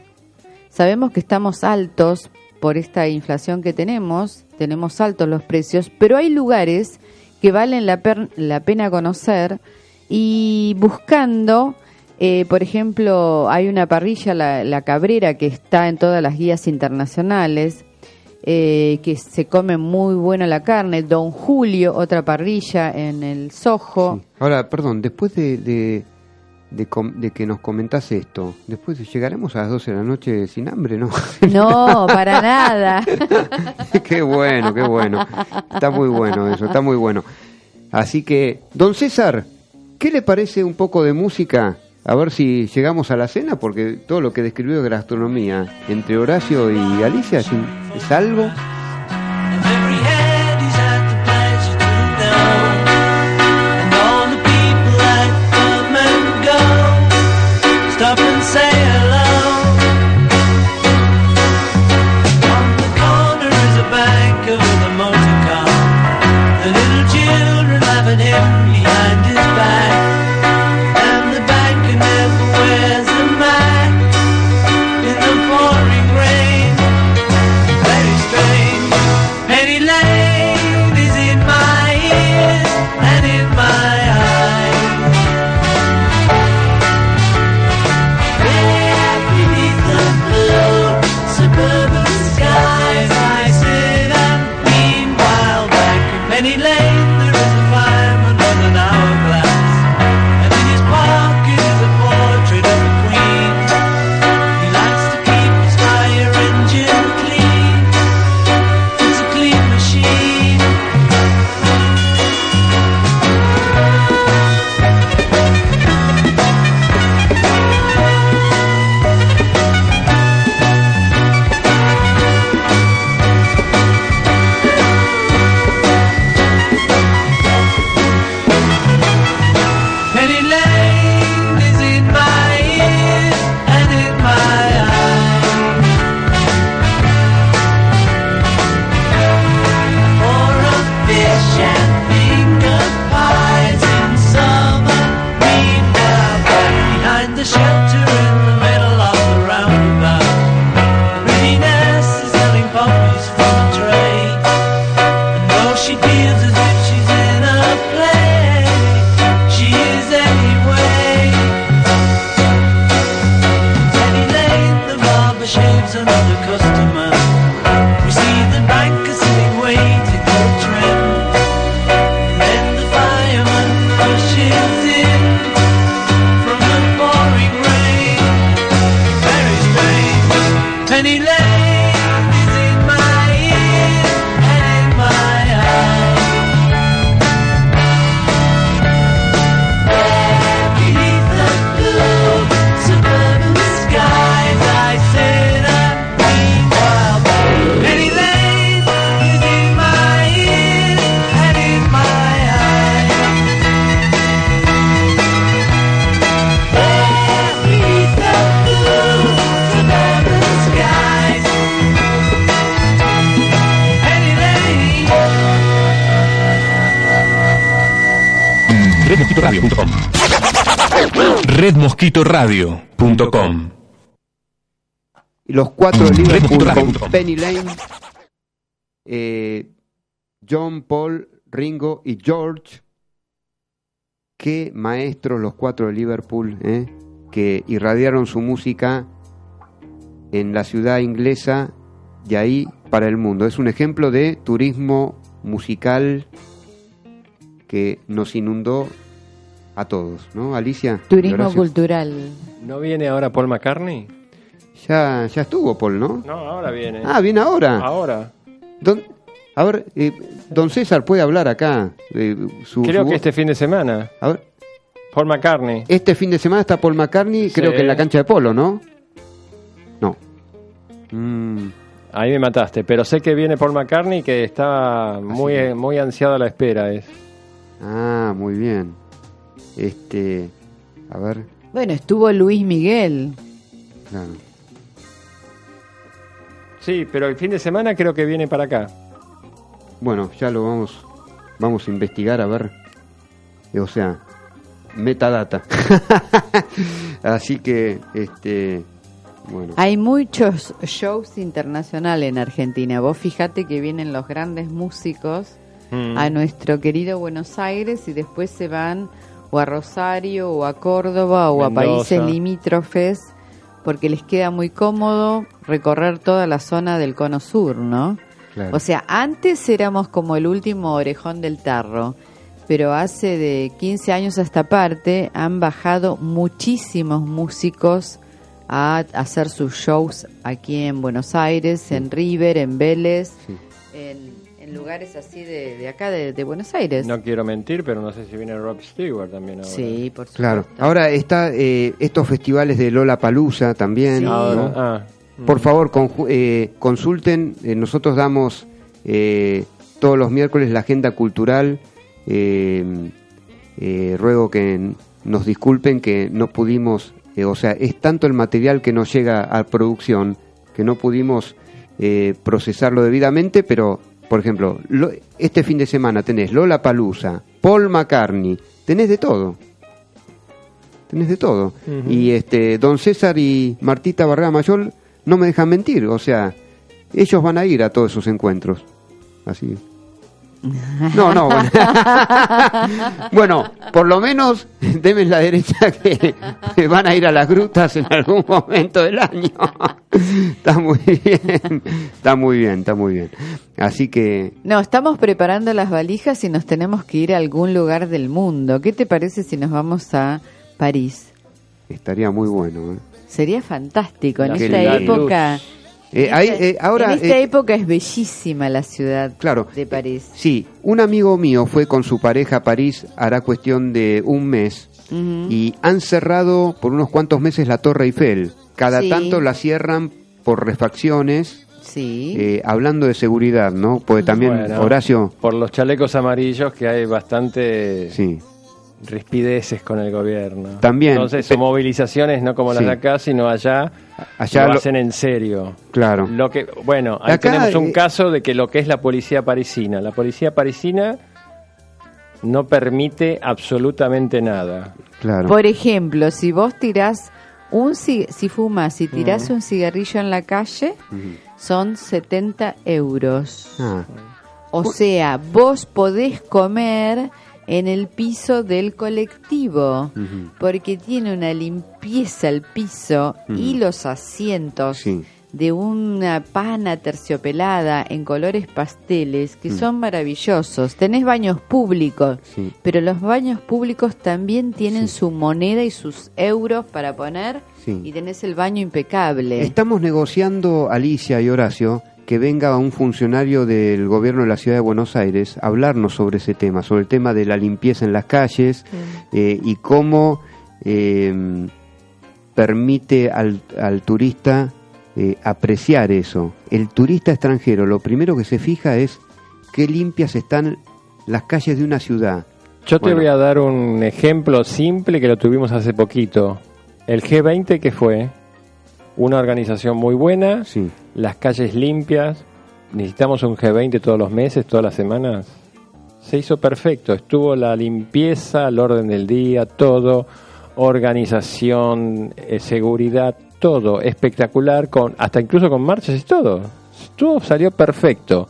sabemos que estamos altos por esta inflación que tenemos, tenemos altos los precios, pero hay lugares que valen la, per- la pena conocer y buscando Eh, por ejemplo, hay una parrilla, la, la Cabrera, que está en todas las guías internacionales, eh, que se come muy buena la carne. Don Julio, otra parrilla en el Sojo. Sí. Ahora, perdón, después de, de, de de que nos comentás esto, después llegaremos a las 12 de la noche sin hambre, ¿no? No, para nada. qué bueno, qué bueno. Está muy bueno eso, está muy bueno. Así que, don César, ¿qué le parece un poco de música? A ver si llegamos a la cena, porque todo lo que describió de gastronomía entre Horacio y Alicia es, es algo. Strange. Penny redmosquitoradio.com Y los cuatro de Liverpool con Penny Lane, eh, John, Paul, Ringo y George. Qué maestros los cuatro de Liverpool, ¿eh? que irradiaron su música en la ciudad inglesa y ahí para el mundo. Es un ejemplo de turismo musical que nos inundó a todos, ¿no, Alicia? Turismo Horacio? cultural. ¿No viene ahora Paul McCartney? Ya, ya estuvo Paul, ¿no? No, ahora viene. Ah, viene ahora. Ahora. Don, a ver, eh, don César puede hablar acá. eh, su, Creo su que este fin de semana. A ver, Paul McCartney. este fin de semana está Paul McCartney, Sí. creo que en la cancha de polo, ¿no? No. Mm, Ahí me mataste, pero sé que viene Paul McCartney que está muy, es. muy ansiado a la espera. Es. ah, muy bien. Este, a ver, Bueno, estuvo Luis Miguel. claro. Sí, pero el fin de semana creo que viene para acá. Bueno, ya lo vamos, vamos a investigar a ver. O sea, metadata. Así que, este, bueno. Hay muchos shows internacionales en Argentina. Vos fijate que vienen los grandes músicos Mm. a nuestro querido Buenos Aires y después se van o a Rosario o a Córdoba o a países limítrofes porque les queda muy cómodo recorrer toda la zona del cono sur, ¿no? Claro. O sea, antes éramos como el último orejón del tarro, pero hace de 15 años a esta parte han bajado muchísimos músicos a hacer sus shows aquí en Buenos Aires, en River, en Vélez, en lugares así de, de acá de, de Buenos Aires. No quiero mentir, pero no sé si viene Rob Stewart también ahora. Sí, por supuesto. Claro. Ahora está eh, estos festivales de Lola Palusa también. Sí. Ahora, ¿no? ah, Por favor, conju- eh, consulten. eh, nosotros damos eh, todos los miércoles la agenda cultural. eh, eh, ruego que nos disculpen que no pudimos, eh, o sea, es tanto el material que nos llega a producción que no pudimos eh, procesarlo debidamente, pero, por ejemplo, lo- este fin de semana tenés Lola Palusa, Paul McCartney, tenés de todo. Tenés de todo. Y este, don César y Martita Barrera Mayor no me dejan mentir, o sea, ellos van a ir a todos esos encuentros. Así. No, no, bueno. bueno, por lo menos deme la derecha que, van a ir a las grutas en algún momento del año. está muy bien, está muy bien, está muy bien. Así que, No, estamos preparando las valijas y nos tenemos que ir a algún lugar del mundo. ¿Qué te parece si nos vamos a París? estaría muy bueno. ¿eh? Sería fantástico. En esta época... Eh, hay- esta- eh, ahora, en esta eh, época es bellísima la ciudad Claro. de París. Sí, un amigo mío fue con su pareja a París, hará cuestión de un mes, y han cerrado por unos cuantos meses la Torre Eiffel. Cada Sí. tanto la cierran por refacciones, Sí. eh, hablando de seguridad, ¿no? Porque también, Bueno, Horacio, Por los chalecos amarillos que hay bastante sí, rispideces con el gobierno. También. Entonces son movilizaciones no como las Sí. de acá, sino allá, allá lo lo- hacen en serio. claro. Lo que, bueno, ahí Acá, tenemos un eh, caso de que lo que es la policía parisina. La policía parisina no permite absolutamente nada. claro. Por ejemplo, si vos tirás un si fumas y tirás un cigarrillo en la calle, son 70 euros. Ah, O sea, vos podés comer en el piso del colectivo, porque tiene una limpieza el piso y los asientos Sí. de una pana terciopelada en colores pasteles que son maravillosos. Tenés baños públicos, Sí. pero los baños públicos también tienen su moneda y sus euros para poner y tenés el baño impecable. Estamos negociando, Alicia y Horacio, que venga un funcionario del gobierno de la ciudad de Buenos Aires a hablarnos sobre ese tema, sobre el tema de la limpieza en las calles eh, y cómo eh, permite al, al turista eh, apreciar eso. El turista extranjero lo primero que se fija es qué limpias están las calles de una ciudad. Yo te voy a dar un ejemplo simple que lo tuvimos hace poquito. El G20 que fue una organización muy buena, Sí, las calles limpias, necesitamos un G20 todos los meses, todas las semanas. Se hizo perfecto, estuvo la limpieza, el orden del día, todo, organización, eh, seguridad, todo espectacular, con hasta incluso con marchas y todo. Todo salió perfecto,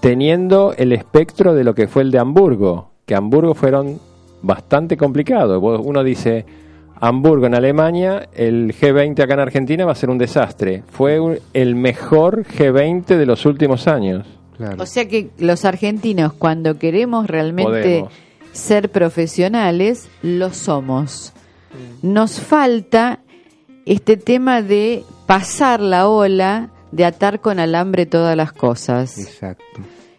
teniendo el espectro de lo que fue el de Hamburgo, que Hamburgo fueron bastante complicados. Uno dice, Hamburgo en Alemania, el G20 acá en Argentina va a ser un desastre. Fue el mejor G20 de los últimos años. claro. O sea que los argentinos cuando queremos realmente Podemos. ser profesionales, lo somos. Nos falta este tema de pasar la ola, de atar con alambre todas las cosas. Exacto.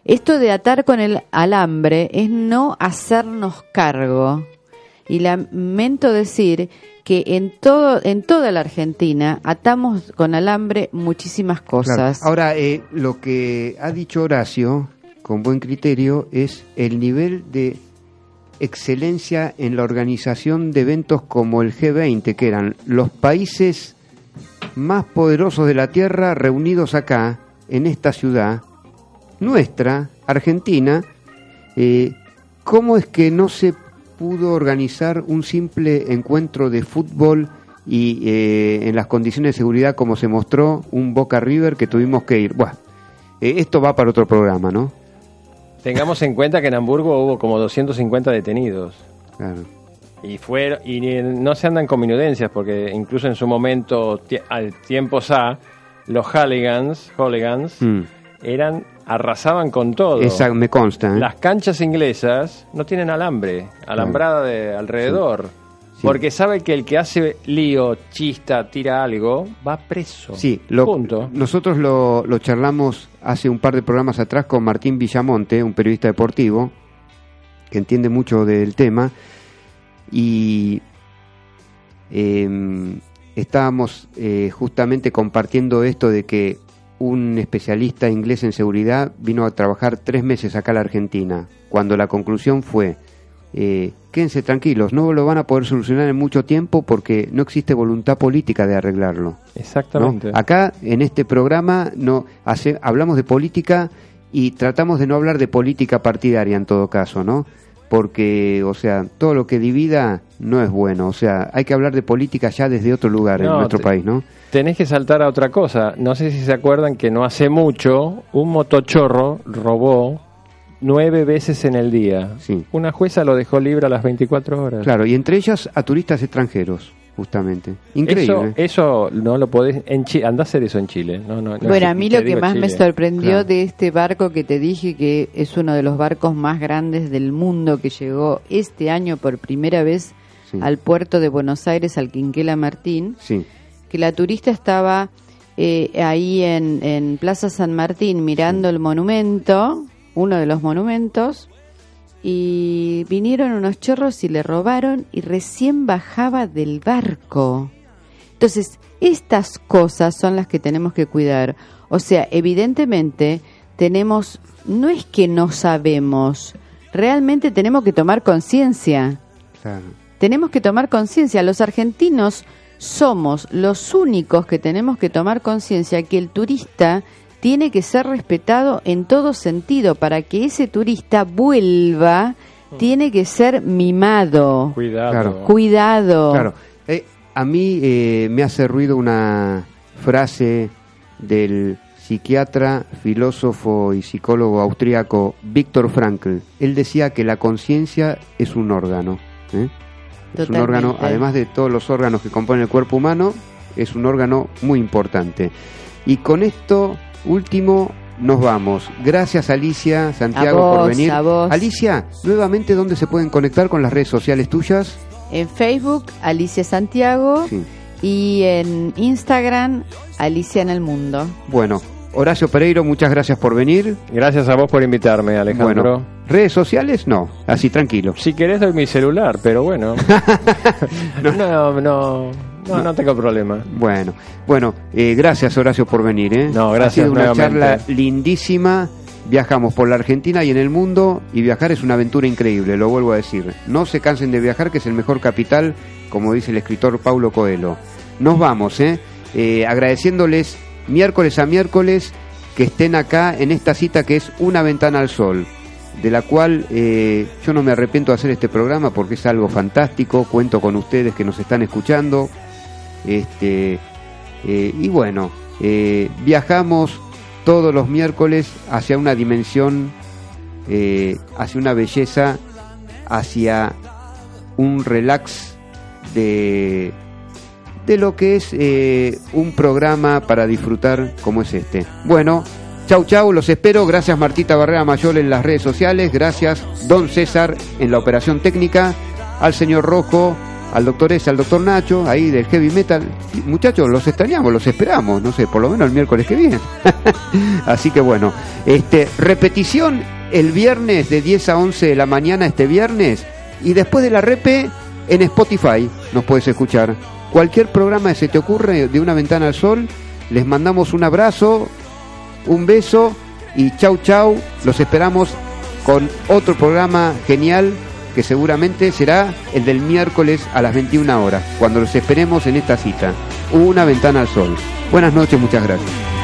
Esto de atar con el alambre es no hacernos cargo. Y lamento decir que en todo en toda la Argentina atamos con alambre muchísimas Claro. cosas. Ahora, eh, lo que ha dicho Horacio, con buen criterio, es el nivel de excelencia en la organización de eventos como el G20, que eran los países más poderosos de la Tierra reunidos acá, en esta ciudad, nuestra, Argentina, eh, ¿cómo es que no se pudo organizar un simple encuentro de fútbol y eh, en las condiciones de seguridad como se mostró un Boca River que tuvimos que ir? Buah, eh, esto va para otro programa, ¿no? Tengamos en cuenta que en Hamburgo hubo como 250 detenidos. Claro. Y fueron, y no se andan con minudencias, porque incluso en su momento, al tiempo SA, los Hooligans, hooligans Mm. eran, arrasaban con todo. Esa me consta. ¿eh? Las canchas inglesas no tienen alambre, alambrada de alrededor. Sí. Porque sabe que el que hace lío, chista, tira algo, va preso. Sí, lo- Punto. nosotros lo, lo charlamos hace un par de programas atrás con Martín Villamonte, un periodista deportivo que entiende mucho del tema y eh, estábamos eh, justamente compartiendo esto de que un especialista inglés en seguridad vino a trabajar tres meses acá a la Argentina, cuando la conclusión fue, eh, quédense tranquilos, no lo van a poder solucionar en mucho tiempo porque no existe voluntad política de arreglarlo. ¿no? Exactamente. Acá en este programa no hace, hablamos de política y tratamos de no hablar de política partidaria en todo caso, ¿no? Porque, o sea, todo lo que divida no es bueno. O sea, hay que hablar de política ya desde otro lugar en nuestro país, ¿no? Tenés que saltar a otra cosa. No sé si se acuerdan que no hace mucho un motochorro robó nueve veces en el día. Sí. Una jueza lo dejó libre a las 24 horas. Claro, y entre ellas a turistas extranjeros, justamente. Increíble. Eso, eso no lo podés. En Chi- andá a hacer eso en Chile. No, no, no, Bueno, a mí lo que más me Chile. sorprendió Claro. de este barco que te dije que es uno de los barcos más grandes del mundo que llegó este año por primera vez Sí. al puerto de Buenos Aires, al Quinquela Martín, Sí, que la turista estaba eh, ahí en, en Plaza San Martín mirando el monumento, uno de los monumentos, y vinieron unos chorros y le robaron y recién bajaba del barco. Entonces, estas cosas son las que tenemos que cuidar. O sea, evidentemente tenemos, no es que no sabemos, realmente tenemos que tomar conciencia. claro. Tenemos que tomar conciencia. Los argentinos somos los únicos que tenemos que tomar conciencia que el turista tiene que ser respetado en todo sentido. Para que ese turista vuelva, tiene que ser mimado, Cuidado. Claro. cuidado. Claro. Eh, a mí eh, me hace ruido una frase del psiquiatra, filósofo y psicólogo austríaco Víctor Frankl. Él decía que la conciencia es un órgano. ¿eh? Es un órgano, además de todos los órganos que componen el cuerpo humano, es un órgano muy importante. Y con esto último nos vamos. Gracias Alicia, Santiago A por venir. a vos. Alicia, nuevamente, ¿dónde se pueden conectar con las redes sociales tuyas? En Facebook, Alicia Santiago. Sí. Y en Instagram, Alicia en el Mundo. Bueno, Horacio Pereiro, muchas gracias por venir. Gracias a vos por invitarme, Alejandro. Bueno, redes sociales, no, así tranquilo. Si querés doy mi celular, pero bueno. no, no, no, no, no tengo problema. Bueno, bueno, eh, gracias Horacio por venir. ¿eh? No, gracias Ha sido una nuevamente. charla lindísima. Viajamos por la Argentina y en el mundo y viajar es una aventura increíble, lo vuelvo a decir. No se cansen de viajar, que es el mejor capital, como dice el escritor Paulo Coelho. Nos vamos, ¿eh? Eh, agradeciéndoles miércoles a miércoles que estén acá en esta cita que es Una Ventana al Sol, de la cual eh, yo no me arrepiento de hacer este programa porque es algo fantástico, cuento con ustedes que nos están escuchando, este, eh, y bueno, eh, viajamos todos los miércoles hacia una dimensión, eh, hacia una belleza, hacia un relax de, de lo que es un programa para disfrutar como es este. Bueno, chau chau, los espero. Gracias Martita Barrera Mayor en las redes sociales. Gracias Don César en la operación técnica. Al señor Rojo, al doctor S, al doctor Nacho, ahí del heavy metal. Muchachos, los extrañamos, los esperamos, no sé, por lo menos el miércoles que viene. Así que bueno, este repetición el viernes de 10 a 11 de la mañana este viernes y después de la repe en Spotify nos puedes escuchar. Cualquier programa que se te ocurre de una ventana al sol, les mandamos un abrazo, un beso y chau chau, los esperamos con otro programa genial que seguramente será el del miércoles a las 21 horas, cuando los esperemos en esta cita. Una ventana al sol. Buenas noches, muchas gracias.